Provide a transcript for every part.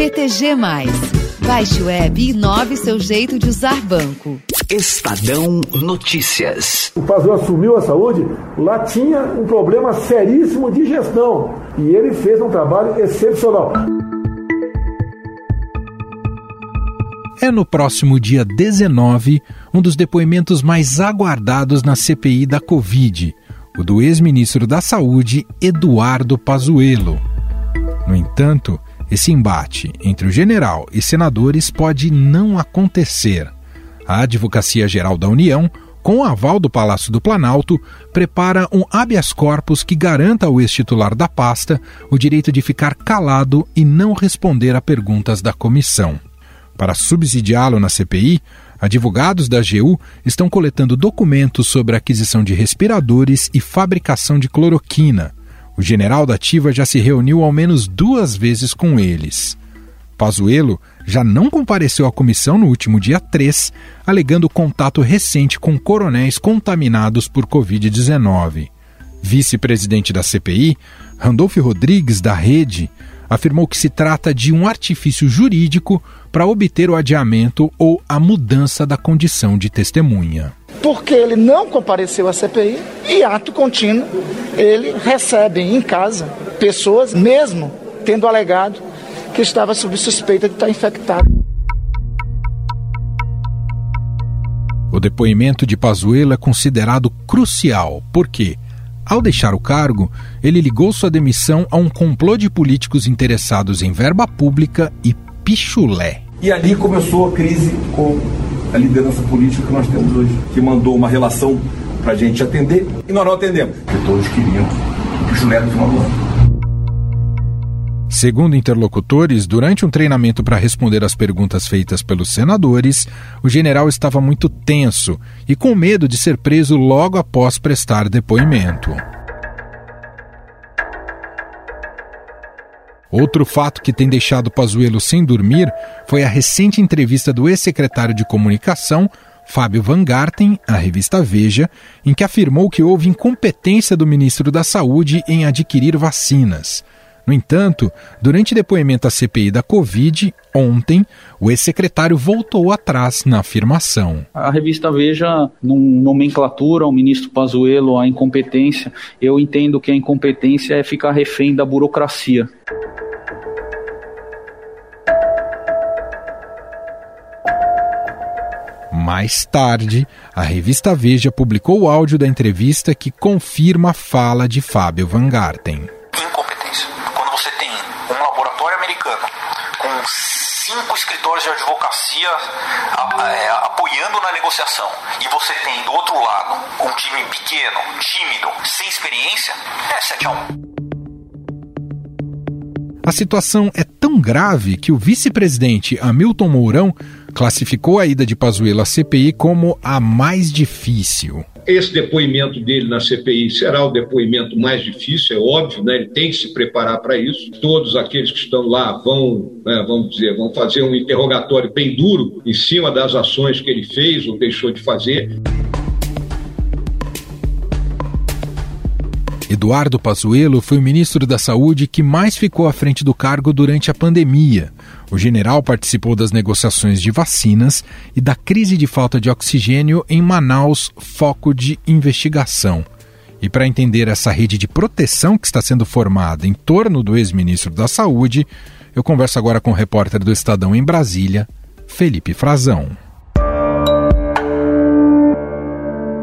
BTG. Baixe o web e inove seu jeito de usar banco. Estadão Notícias. O Pazuello assumiu a saúde, lá tinha um problema seríssimo de gestão. E ele fez um trabalho excepcional. É no próximo dia 19 um dos depoimentos mais aguardados na CPI da Covid, o do ex-ministro da Saúde, Eduardo Pazuello. No entanto, esse embate entre o general e senadores pode não acontecer. A Advocacia Geral da União, com o aval do Palácio do Planalto, prepara um habeas corpus que garanta ao ex-titular da pasta o direito de ficar calado e não responder a perguntas da comissão. Para subsidiá-lo na CPI, advogados da AGU estão coletando documentos sobre a aquisição de respiradores e fabricação de cloroquina. O general da Ativa já se reuniu ao menos duas vezes com eles. Pazuello já não compareceu à comissão no último dia 3, alegando contato recente com coronéis contaminados por Covid-19. Vice-presidente da CPI, Randolph Rodrigues, da Rede, afirmou que se trata de um artifício jurídico para obter o adiamento ou a mudança da condição de testemunha. Porque ele não compareceu à CPI e, ato contínuo, ele recebe em casa pessoas, mesmo tendo alegado que estava sob suspeita de estar infectado. O depoimento de Pazuello é considerado crucial, porque ao deixar o cargo, ele ligou sua demissão a um complô de políticos interessados em verba pública e pichulé. E ali começou a crise com a liderança política que nós temos hoje, que mandou uma relação para a gente atender e nós não atendemos, porque todos queriam o pichulé no final do ano. Segundo interlocutores, durante um treinamento para responder às perguntas feitas pelos senadores, o general estava muito tenso e com medo de ser preso logo após prestar depoimento. Outro fato que tem deixado Pazuello sem dormir foi a recente entrevista do ex-secretário de Comunicação, Fábio Van Garten, à revista Veja, em que afirmou que houve incompetência do ministro da Saúde em adquirir vacinas. No entanto, durante depoimento à CPI da Covid, ontem, o ex-secretário voltou atrás na afirmação. A revista Veja, num nomenclatura ao ministro Pazuello a incompetência, eu entendo que a incompetência é ficar refém da burocracia. Mais tarde, a revista Veja publicou o áudio da entrevista que confirma a fala de Fábio Van Garten. Cinco escritórios de advocacia é, apoiando na negociação e você tem do outro lado um time pequeno, tímido, sem experiência, é 7 a 1. A situação é tão grave que o vice-presidente Hamilton Mourão classificou a ida de Pazuello à CPI como a mais difícil. Esse depoimento dele na CPI será o depoimento mais difícil, é óbvio, né? ele tem que se preparar para isso. Todos aqueles que estão lá vão, né, vamos dizer, vão fazer um interrogatório bem duro em cima das ações que ele fez ou deixou de fazer. Eduardo Pazuello foi o ministro da Saúde que mais ficou à frente do cargo durante a pandemia. O general participou das negociações de vacinas e da crise de falta de oxigênio em Manaus, foco de investigação. E para entender essa rede de proteção que está sendo formada em torno do ex-ministro da Saúde, eu converso agora com o repórter do Estadão em Brasília, Felipe Frazão.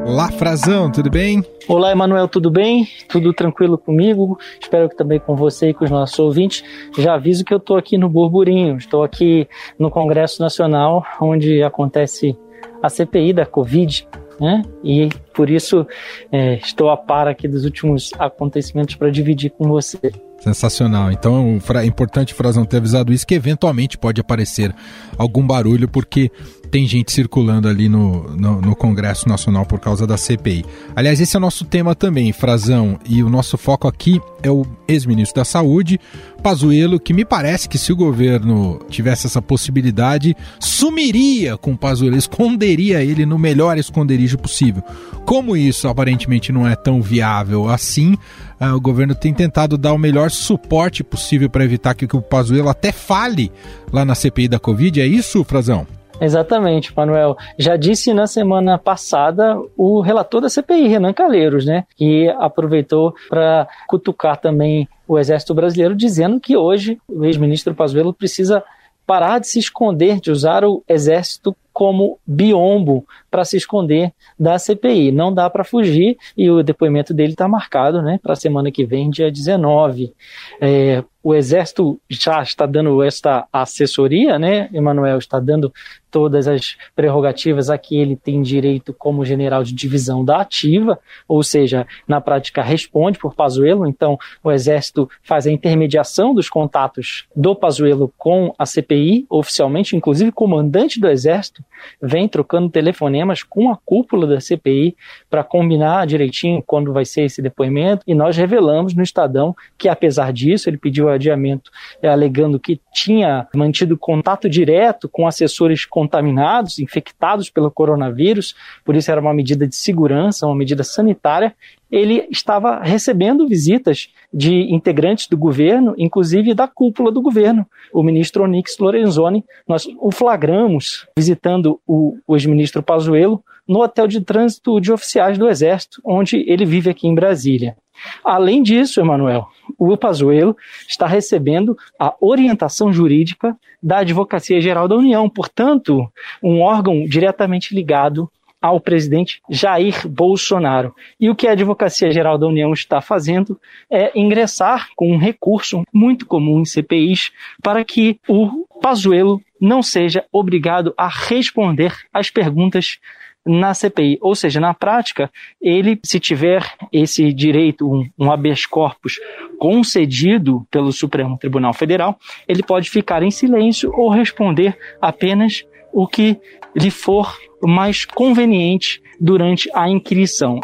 Olá, Frazão, tudo bem? Olá, Emanuel, tudo bem? Tudo tranquilo comigo? Espero que também com você e com os nossos ouvintes. Já aviso que eu estou aqui no Burburinho, estou aqui no Congresso Nacional, onde acontece a CPI da Covid, né? E por isso é, estou a par aqui dos últimos acontecimentos para dividir com você. Sensacional. Então é importante, Frazão, ter avisado isso, que eventualmente pode aparecer algum barulho, porque tem gente circulando ali no, no, no, Congresso Nacional por causa da CPI. Aliás, esse é o nosso tema também, Frazão, e o nosso foco aqui é o ex-ministro da Saúde, Pazuello, que me parece que se o governo tivesse essa possibilidade, sumiria com o Pazuello, esconderia ele no melhor esconderijo possível. Como isso aparentemente não é tão viável assim, uh, o governo tem tentado dar o melhor suporte possível para evitar que, que o Pazuello até fale lá na CPI da Covid. É isso, Frazão? Exatamente, Manuel. Já disse na semana passada o relator da CPI, Renan Calheiros, né? Que aproveitou para cutucar também o Exército Brasileiro, dizendo que hoje o ex-ministro Pazuello precisa parar de se esconder, de usar o Exército como biombo para se esconder da CPI. Não dá para fugir e o depoimento dele está marcado né, para a semana que vem, dia 19. É, o Exército já está dando esta assessoria, né? Emanuel está dando todas as prerrogativas a que ele tem direito como general de divisão da ativa, ou seja, na prática responde por Pazuello, então o Exército faz a intermediação dos contatos do Pazuello com a CPI, oficialmente, inclusive comandante do Exército vem trocando telefonemas com a cúpula da CPI para combinar direitinho quando vai ser esse depoimento, e nós revelamos no Estadão que apesar disso, ele pediu adiamento é, alegando que tinha mantido contato direto com assessores contaminados, infectados pelo coronavírus, por isso era uma medida de segurança, uma medida sanitária. Ele estava recebendo visitas de integrantes do governo, inclusive da cúpula do governo. O ministro Onyx Lorenzoni, nós o flagramos visitando o, o ex-ministro Pazuello no hotel de trânsito de oficiais do Exército, onde ele vive aqui em Brasília. Além disso, Emanuel, o Pazuello está recebendo a orientação jurídica da Advocacia Geral da União, portanto, um órgão diretamente ligado ao presidente Jair Bolsonaro. E o que a Advocacia Geral da União está fazendo é ingressar com um recurso muito comum em CPIs para que o Pazuello não seja obrigado a responder às perguntas na CPI. Ou seja, na prática, ele, se tiver esse direito, um, um habeas corpus concedido pelo Supremo Tribunal Federal, ele pode ficar em silêncio ou responder apenas o que lhe for mais conveniente durante a inquirição.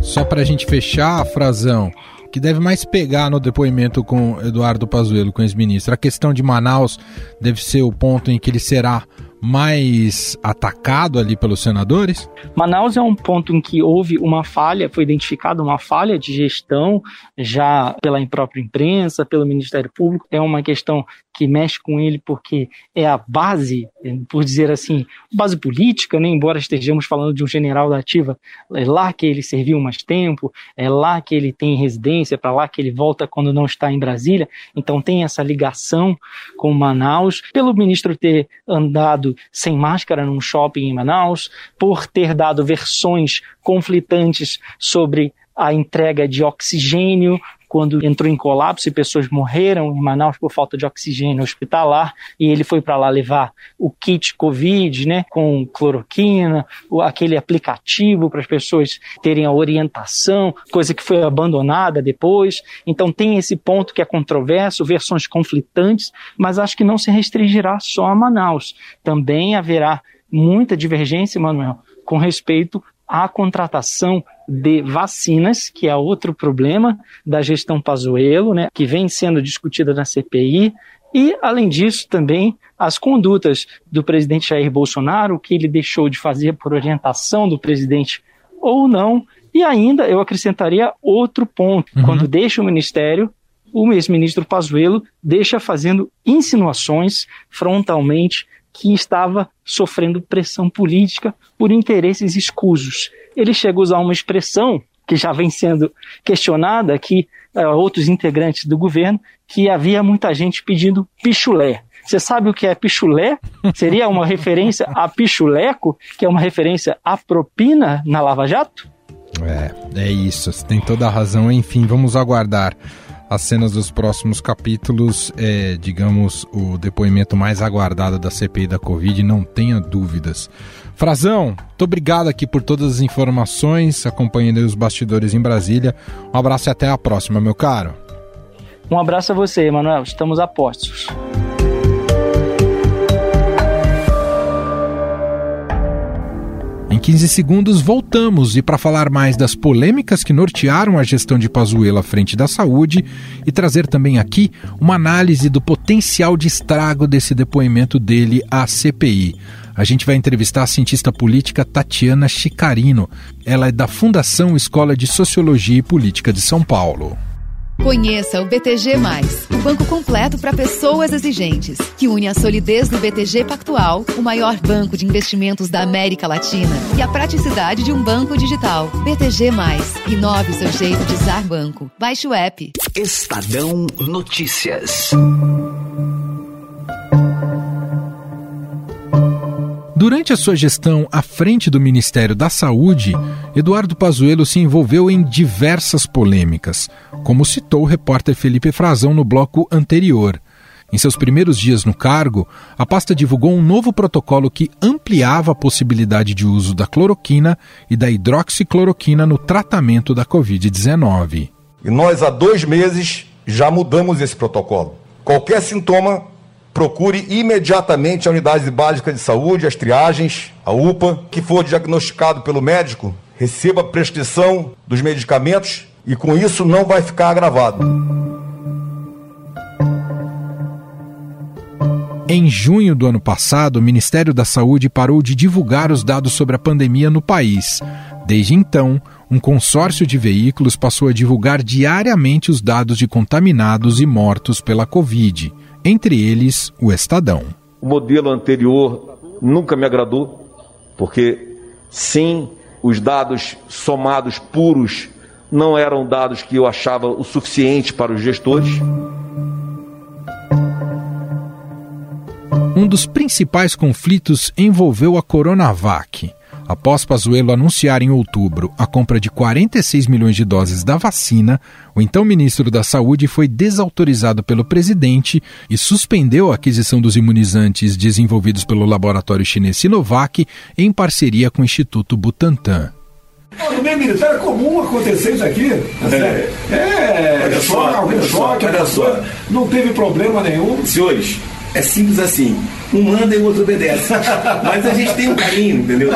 Só para a gente fechar, a Frazão, que deve mais pegar no depoimento com Eduardo Pazuello, com ex-ministro? A questão de Manaus deve ser o ponto em que ele será mais atacado ali pelos senadores? Manaus é um ponto em que houve uma falha, foi identificada uma falha de gestão já pela própria imprensa, pelo Ministério Público. É uma questão que mexe com ele porque é a base, por dizer assim, base política, né? embora estejamos falando de um general da ativa, é lá que ele serviu mais tempo, é lá que ele tem residência, para lá que ele volta quando não está em Brasília, então tem essa ligação com Manaus, pelo ministro ter andado sem máscara num shopping em Manaus, por ter dado versões conflitantes sobre a entrega de oxigênio quando entrou em colapso e pessoas morreram em Manaus por falta de oxigênio hospitalar, e ele foi para lá levar o kit Covid, né, com cloroquina, aquele aplicativo para as pessoas terem a orientação, coisa que foi abandonada depois. Então tem esse ponto que é controverso, versões conflitantes, mas acho que não se restringirá só a Manaus. Também haverá muita divergência, Manuel, com respeito à contratação de vacinas, que é outro problema da gestão Pazuello, né, que vem sendo discutida na CPI, e, além disso, também as condutas do presidente Jair Bolsonaro, o que ele deixou de fazer por orientação do presidente ou não. E ainda eu acrescentaria outro ponto: uhum. quando deixa o ministério, o ex-ministro Pazuello deixa fazendo insinuações frontalmente que estava sofrendo pressão política por interesses escusos. Ele chega a usar uma expressão que já vem sendo questionada aqui, uh, outros integrantes do governo, que havia muita gente pedindo pichulé. Você sabe o que é pichulé? Seria uma referência a pichuleco, que é uma referência à propina na Lava Jato? É, é isso, você tem toda a razão. Enfim, vamos aguardar as cenas dos próximos capítulos, é, digamos, o depoimento mais aguardado da CPI da Covid, não tenha dúvidas. Frazão, muito obrigado aqui por todas as informações, acompanhando os bastidores em Brasília. Um abraço e até a próxima, meu caro. Um abraço a você, Emanuel. Estamos a postos. Em 15 segundos voltamos e para falar mais das polêmicas que nortearam a gestão de Pazuello à frente da saúde e trazer também aqui uma análise do potencial de estrago desse depoimento dele à CPI. a gente vai entrevistar a cientista política Tatiana Chicarino. Ela é da Fundação Escola de Sociologia e Política de São Paulo. Conheça o BTG, o banco completo para pessoas exigentes, que une a solidez do BTG Pactual, o maior banco de investimentos da América Latina, e a praticidade de um banco digital. BTG, inove seu jeito de usar banco. Baixe o app. Estadão Notícias. Durante a sua gestão à frente do Ministério da Saúde, Eduardo Pazuello se envolveu em diversas polêmicas, como citou o repórter Felipe Frazão no bloco anterior. Em seus primeiros dias no cargo, a pasta divulgou um novo protocolo que ampliava a possibilidade de uso da cloroquina e da hidroxicloroquina no tratamento da Covid-19. E nós, há dois meses, já mudamos esse protocolo. Qualquer sintoma procure imediatamente a unidade básica de saúde, as triagens, a UPA, que for diagnosticado pelo médico, receba a prescrição dos medicamentos e com isso não vai ficar agravado. Em junho do ano passado, o Ministério da Saúde parou de divulgar os dados sobre a pandemia no país. Desde então, um consórcio de veículos passou a divulgar diariamente os dados de contaminados e mortos pela Covid entre eles o Estadão. O modelo anterior nunca me agradou, porque sim, os dados somados puros não eram dados que eu achava o suficiente para os gestores. Um dos principais conflitos envolveu a Coronavac. Após Pazuello anunciar em outubro a compra de 46 milhões de doses da vacina, o então ministro da Saúde foi desautorizado pelo presidente e suspendeu a aquisição dos imunizantes desenvolvidos pelo laboratório chinês Sinovac em parceria com o Instituto Butantan. No meio militar é comum acontecer isso aqui. É, é olha só, olha só, olha só. Não teve problema nenhum. Senhores, é simples assim. Um manda e o outro obedece. Mas a gente tem um carinho, entendeu?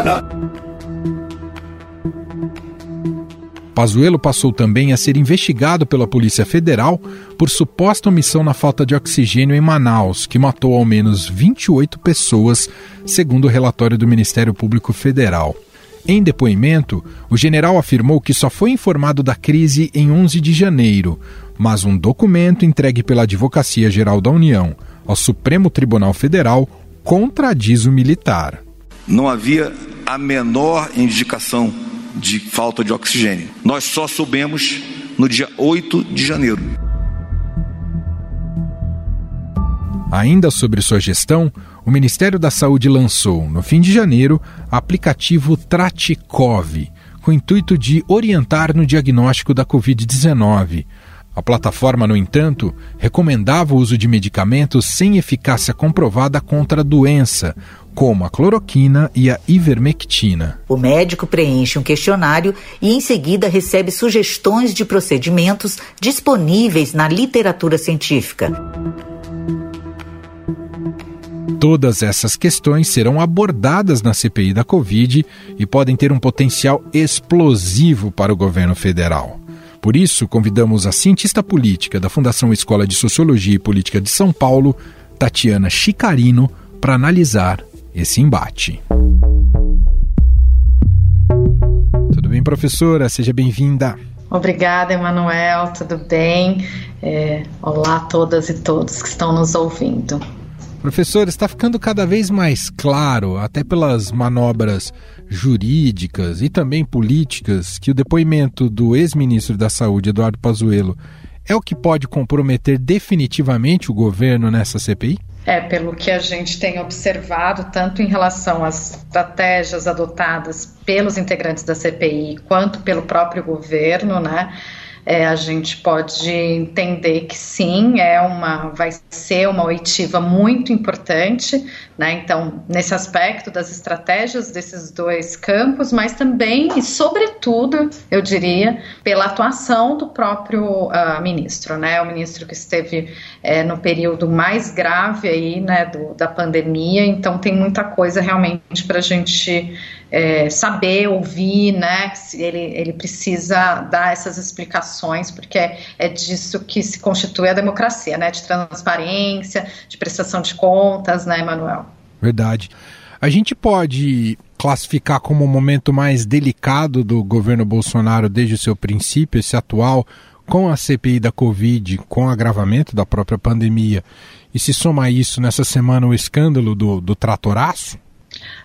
Pazuello passou também a ser investigado pela Polícia Federal por suposta omissão na falta de oxigênio em Manaus, que matou ao menos 28 pessoas, segundo o relatório do Ministério Público Federal. Em depoimento, o general afirmou que só foi informado da crise em 11 de janeiro, mas um documento entregue pela Advocacia Geral da União ao Supremo Tribunal Federal contradiz o militar. Não havia a menor indicação de falta de oxigênio. Nós só soubemos no dia 8 de janeiro. Ainda sobre sua gestão, o Ministério da Saúde lançou, no fim de janeiro, aplicativo Traticov, com o intuito de orientar no diagnóstico da Covid-19. A plataforma, no entanto, recomendava o uso de medicamentos sem eficácia comprovada contra a doença, como a cloroquina e a ivermectina. O médico preenche um questionário e, em seguida, recebe sugestões de procedimentos disponíveis na literatura científica. Todas essas questões serão abordadas na CPI da Covid e podem ter um potencial explosivo para o governo federal. Por isso, convidamos a cientista política da Fundação Escola de Sociologia e Política de São Paulo, Tatiana Chicarino, para analisar esse embate. Tudo bem, professora? Seja bem-vinda. Obrigada, Emanuel. Tudo bem? É, olá a todas e todos que estão nos ouvindo. Professor, está ficando cada vez mais claro, até pelas manobras jurídicas e também políticas, que o depoimento do ex-ministro da Saúde, Eduardo Pazuello, é o que pode comprometer definitivamente o governo nessa CPI? É, pelo que a gente tem observado, tanto em relação às estratégias adotadas pelos integrantes da CPI, quanto pelo próprio governo, né? É, a gente pode entender que sim, é uma, vai ser uma oitiva muito importante, né? Então, nesse aspecto das estratégias desses dois campos, mas também e sobretudo, eu diria, pela atuação do próprio uh, ministro, né? O ministro que esteve é, no período mais grave aí, né, do, da pandemia, então tem muita coisa realmente para a gente é, saber, ouvir, né? Ele, ele precisa dar essas explicações, porque é, é disso que se constitui a democracia, né? De transparência, de prestação de contas, né, Emanuel? Verdade. A gente pode classificar como o momento mais delicado do governo Bolsonaro desde o seu princípio, esse atual, com a CPI da Covid, com o agravamento da própria pandemia, e se soma isso nessa semana o escândalo do, do tratoraço?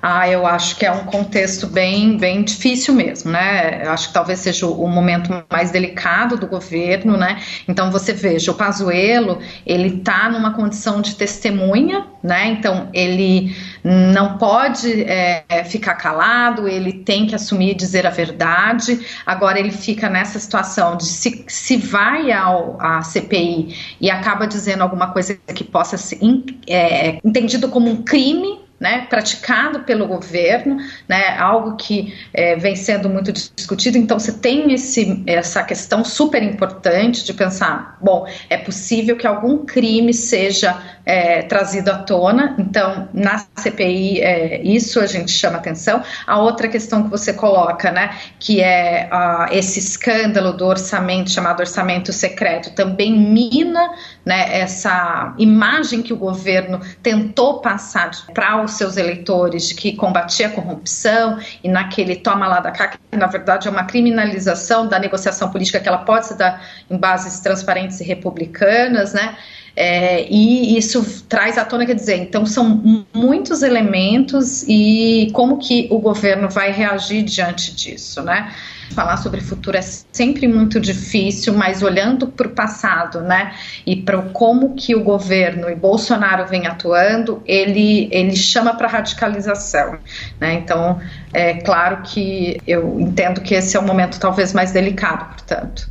Ah, eu acho que é um contexto bem, bem difícil mesmo, né? Eu acho que talvez seja o momento mais delicado do governo, né? Então você veja, o Pazuello, ele está numa condição de testemunha, né? Então ele não pode é, ficar calado, ele tem que assumir e dizer a verdade. Agora ele fica nessa situação de se, se vai ao, à CPI e acaba dizendo alguma coisa que possa ser é, entendido como um crime né, praticado pelo governo, né, algo que é, vem sendo muito discutido. Então, você tem esse, essa questão super importante de pensar: bom, é possível que algum crime seja é, trazido à tona. Então, na CPI, é, isso a gente chama atenção. A outra questão que você coloca, né, que é esse escândalo do orçamento, chamado orçamento secreto, também mina né, essa imagem que o governo tentou passar para os seus eleitores de que combatia a corrupção e naquele toma lá da cá, que na verdade é uma criminalização da negociação política que ela pode se dar em bases transparentes e republicanas, né? É, e isso traz à tona, quer dizer, então são muitos elementos e como que o governo vai reagir diante disso, né? Falar sobre futuro é sempre muito difícil, mas olhando para o passado, né, e para como que o governo e Bolsonaro vem atuando, ele, ele chama para radicalização, né, então é claro que eu entendo que esse é o momento talvez mais delicado, portanto.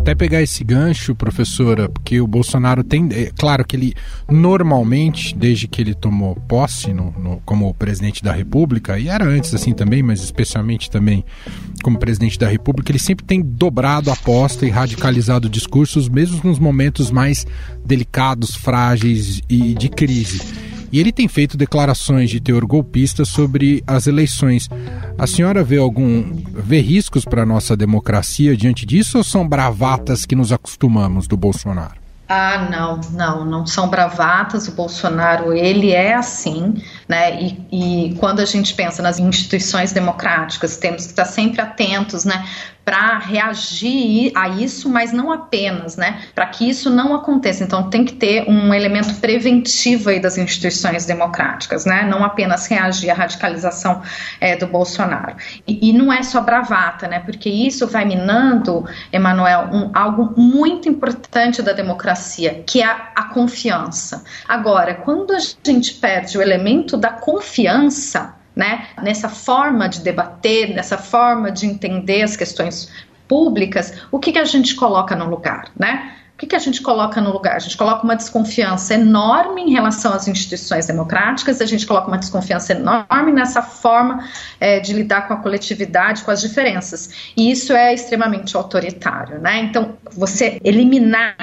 Até pegar esse gancho, professora, porque o Bolsonaro tem. É, claro que ele, normalmente, desde que ele tomou posse no, no, como presidente da República, e era antes assim também, mas especialmente também como presidente da República, ele sempre tem dobrado a aposta e radicalizado discursos, mesmo nos momentos mais delicados, frágeis e de crise. E ele tem feito declarações de teor golpista sobre as eleições. A senhora vê algum vê riscos para a nossa democracia diante disso ou são bravatas que nos acostumamos do Bolsonaro? Ah, não, não, não são bravatas. O Bolsonaro, ele é assim, né? E, e, quando a gente pensa nas instituições democráticas, temos que estar sempre atentos, né? Para reagir a isso, mas não apenas, né? Para que isso não aconteça. Então, tem que ter um elemento preventivo aí das instituições democráticas, né? Não apenas reagir à radicalização é, do Bolsonaro. E, e, não é só bravata, né? Porque isso vai minando, Emanuel, um, algo muito importante da democracia, que é a, a confiança. Agora, quando a gente perde o elemento da confiança, né, nessa forma de debater, nessa forma de entender as questões públicas, o que, que a gente coloca no lugar, né? Que, que a gente coloca no lugar? A gente coloca uma desconfiança enorme em relação às instituições democráticas, a gente coloca uma desconfiança enorme nessa forma é, de lidar com a coletividade, com as diferenças. E isso é extremamente autoritário, né? Então, você eliminar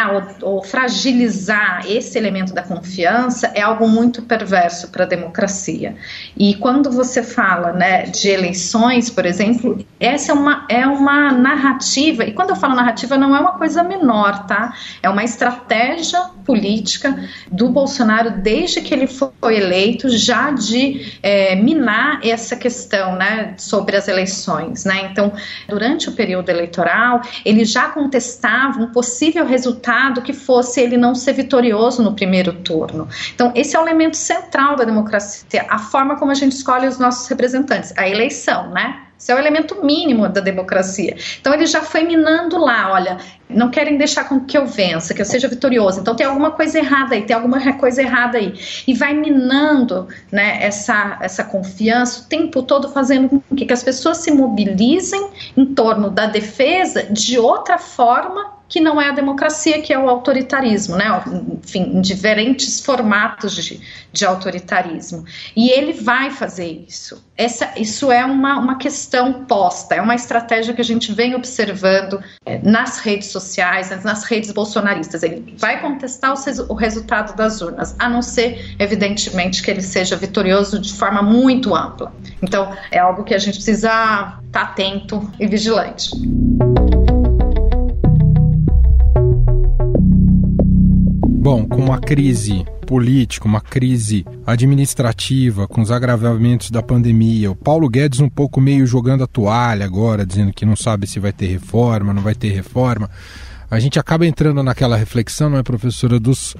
ou, ou fragilizar esse elemento da confiança é algo muito perverso para a democracia. E quando você fala né, de eleições, por exemplo, essa é uma, é uma narrativa, e quando eu falo narrativa, não é uma coisa menor, tá? É uma estratégia política do Bolsonaro desde que ele foi eleito, já de é, minar essa questão né, sobre as eleições. Né? Então, durante o período eleitoral, ele já contestava um possível resultado que fosse ele não ser vitorioso no primeiro turno. Então, esse é o elemento central da democracia, a forma como a gente escolhe os nossos representantes, a eleição, né? Isso é o elemento mínimo da democracia. Então ele já foi minando lá, olha, não querem deixar com que eu vença, que eu seja vitorioso. Então tem alguma coisa errada aí, tem alguma coisa errada aí. E vai minando né, essa, essa confiança o tempo todo, fazendo com que as pessoas se mobilizem em torno da defesa de outra forma que não é a democracia, que é o autoritarismo, né? Enfim, em diferentes formatos de, de autoritarismo. E ele vai fazer isso. Essa, isso é uma, uma questão posta, é uma estratégia que a gente vem observando é, nas redes sociais, nas redes bolsonaristas. Ele vai contestar o, o resultado das urnas, a não ser, evidentemente, que ele seja vitorioso de forma muito ampla. Então, é algo que a gente precisa estar atento e vigilante. Bom, com a crise política, uma crise administrativa com os agravamentos da pandemia. O Paulo Guedes um pouco meio jogando a toalha agora, dizendo que não sabe se vai ter reforma, não vai ter reforma. A gente acaba entrando naquela reflexão, não é, professora, dos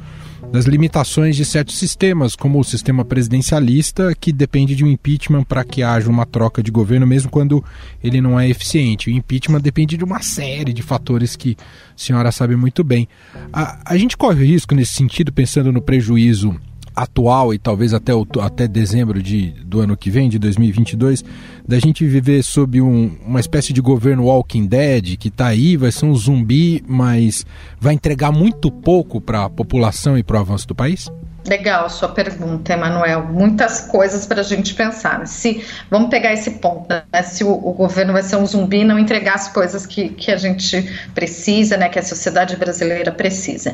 das limitações de certos sistemas, como o sistema presidencialista, que depende de um impeachment para que haja uma troca de governo, mesmo quando ele não é eficiente. O impeachment depende de uma série de fatores que a senhora sabe muito bem. A, a gente corre risco nesse sentido, pensando no prejuízo atual e talvez até, até dezembro de, do ano que vem, de 2022, da gente viver sob um, uma espécie de governo Walking Dead que está aí, vai ser um zumbi, mas vai entregar muito pouco para a população e para o avanço do país? Legal sua pergunta, Emanuel. Muitas coisas para a gente pensar. Se vamos pegar esse ponto, né? se o, o, governo vai ser um zumbi, não entregar as coisas que, que a gente precisa, né? Que a sociedade brasileira precisa.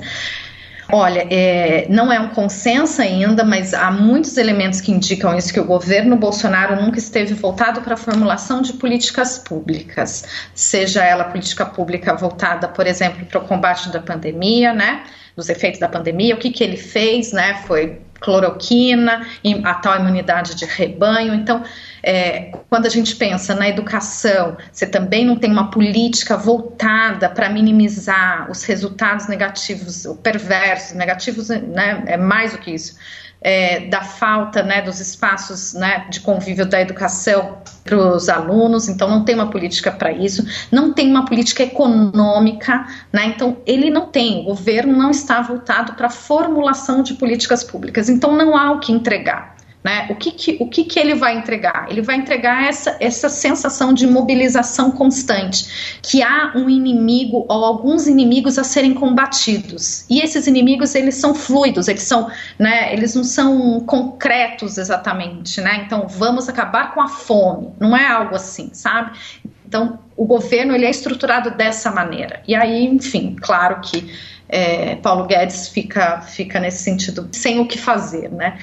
Olha, é, não é um consenso ainda, mas há muitos elementos que indicam isso, que o governo Bolsonaro nunca esteve voltado para a formulação de políticas públicas, seja ela política pública voltada, por exemplo, para o combate da pandemia, né, dos efeitos da pandemia, o que, que ele fez, né, foi cloroquina, a tal imunidade de rebanho, então é, quando a gente pensa na educação, você também não tem uma política voltada para minimizar os resultados negativos, o perverso, negativos, né, é mais do que isso, é, da falta né, dos espaços né, de convívio da educação para os alunos, então não tem uma política para isso, não tem uma política econômica, né, então ele não tem, o governo não está voltado para a formulação de políticas públicas, então não há o que entregar. Né? O, que, que, o que, que ele vai entregar? Ele vai entregar essa, essa sensação de mobilização constante, que há um inimigo ou alguns inimigos a serem combatidos. E esses inimigos, eles são fluidos, eles, são, né, eles não são concretos exatamente. Né? Então, vamos acabar com a fome. Não é algo assim, sabe? Então, o governo ele é estruturado dessa maneira. E aí, enfim, claro que é, Paulo Guedes fica, fica nesse sentido sem o que fazer, né?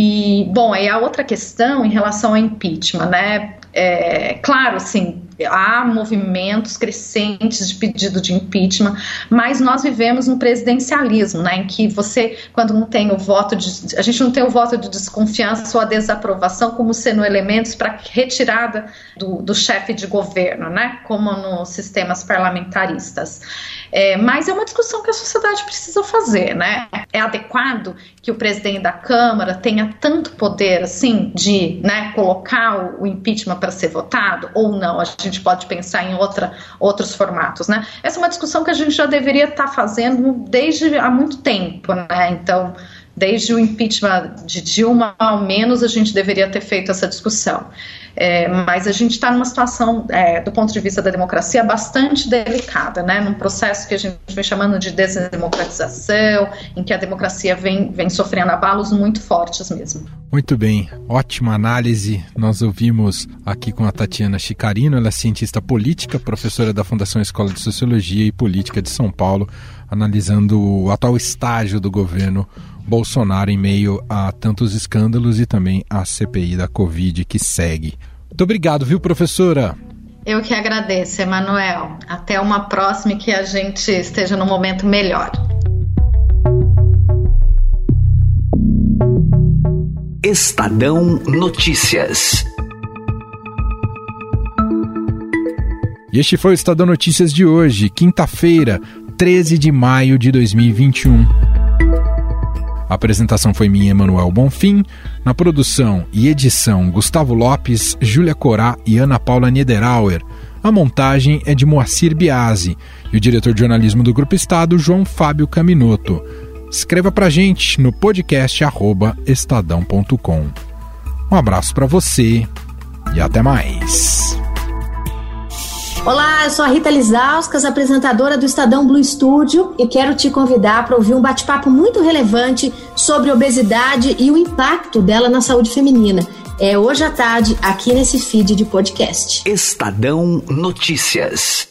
E, bom, aí a outra questão em relação ao impeachment, né? É, claro, assim, há movimentos crescentes de pedido de impeachment, mas nós vivemos no presidencialismo, né, em que você, quando não tem o voto de, a gente não tem o voto de desconfiança ou a desaprovação como sendo elementos para retirada do, do chefe de governo, né, como nos sistemas parlamentaristas. É, mas é uma discussão que a sociedade precisa fazer, né? É adequado que o presidente da Câmara tenha tanto poder assim de né, colocar o, impeachment para ser votado ou não? A gente pode pensar em outra, outros formatos, né? Essa é uma discussão que a gente já deveria estar tá fazendo desde há muito tempo, né? Então, desde o impeachment de Dilma, ao menos a gente deveria ter feito essa discussão. É, mas a gente está numa situação, é, do ponto de vista da democracia, bastante delicada, né? num processo que a gente vem chamando de desdemocratização, em que a democracia vem, vem sofrendo abalos muito fortes mesmo. Muito bem, ótima análise. Nós ouvimos aqui com a Tatiana Chicarino, ela é cientista política, professora da Fundação Escola de Sociologia e Política de São Paulo, analisando o atual estágio do governo Bolsonaro em meio a tantos escândalos e também a CPI da Covid que segue. Muito obrigado, viu, professora? Eu que agradeço, Emanuel. Até uma próxima e que a gente esteja num momento melhor. Estadão Notícias. E este foi o Estadão Notícias de hoje, quinta-feira, 13 de maio de 2021. A apresentação foi minha, Emanuel Bonfim. Na produção e edição, Gustavo Lopes, Júlia Corá e Ana Paula Niederauer. A montagem é de Moacir Biasi e o diretor de jornalismo do Grupo Estado, João Fábio Caminoto. Escreva pra gente no podcast estadão.com. Um abraço para você e até mais. Olá, eu sou a Rita Lizauskas, apresentadora do Estadão Blue Studio e quero te convidar para ouvir um bate-papo muito relevante sobre obesidade e o impacto dela na saúde feminina. É hoje à tarde, aqui nesse feed de podcast. Estadão Notícias.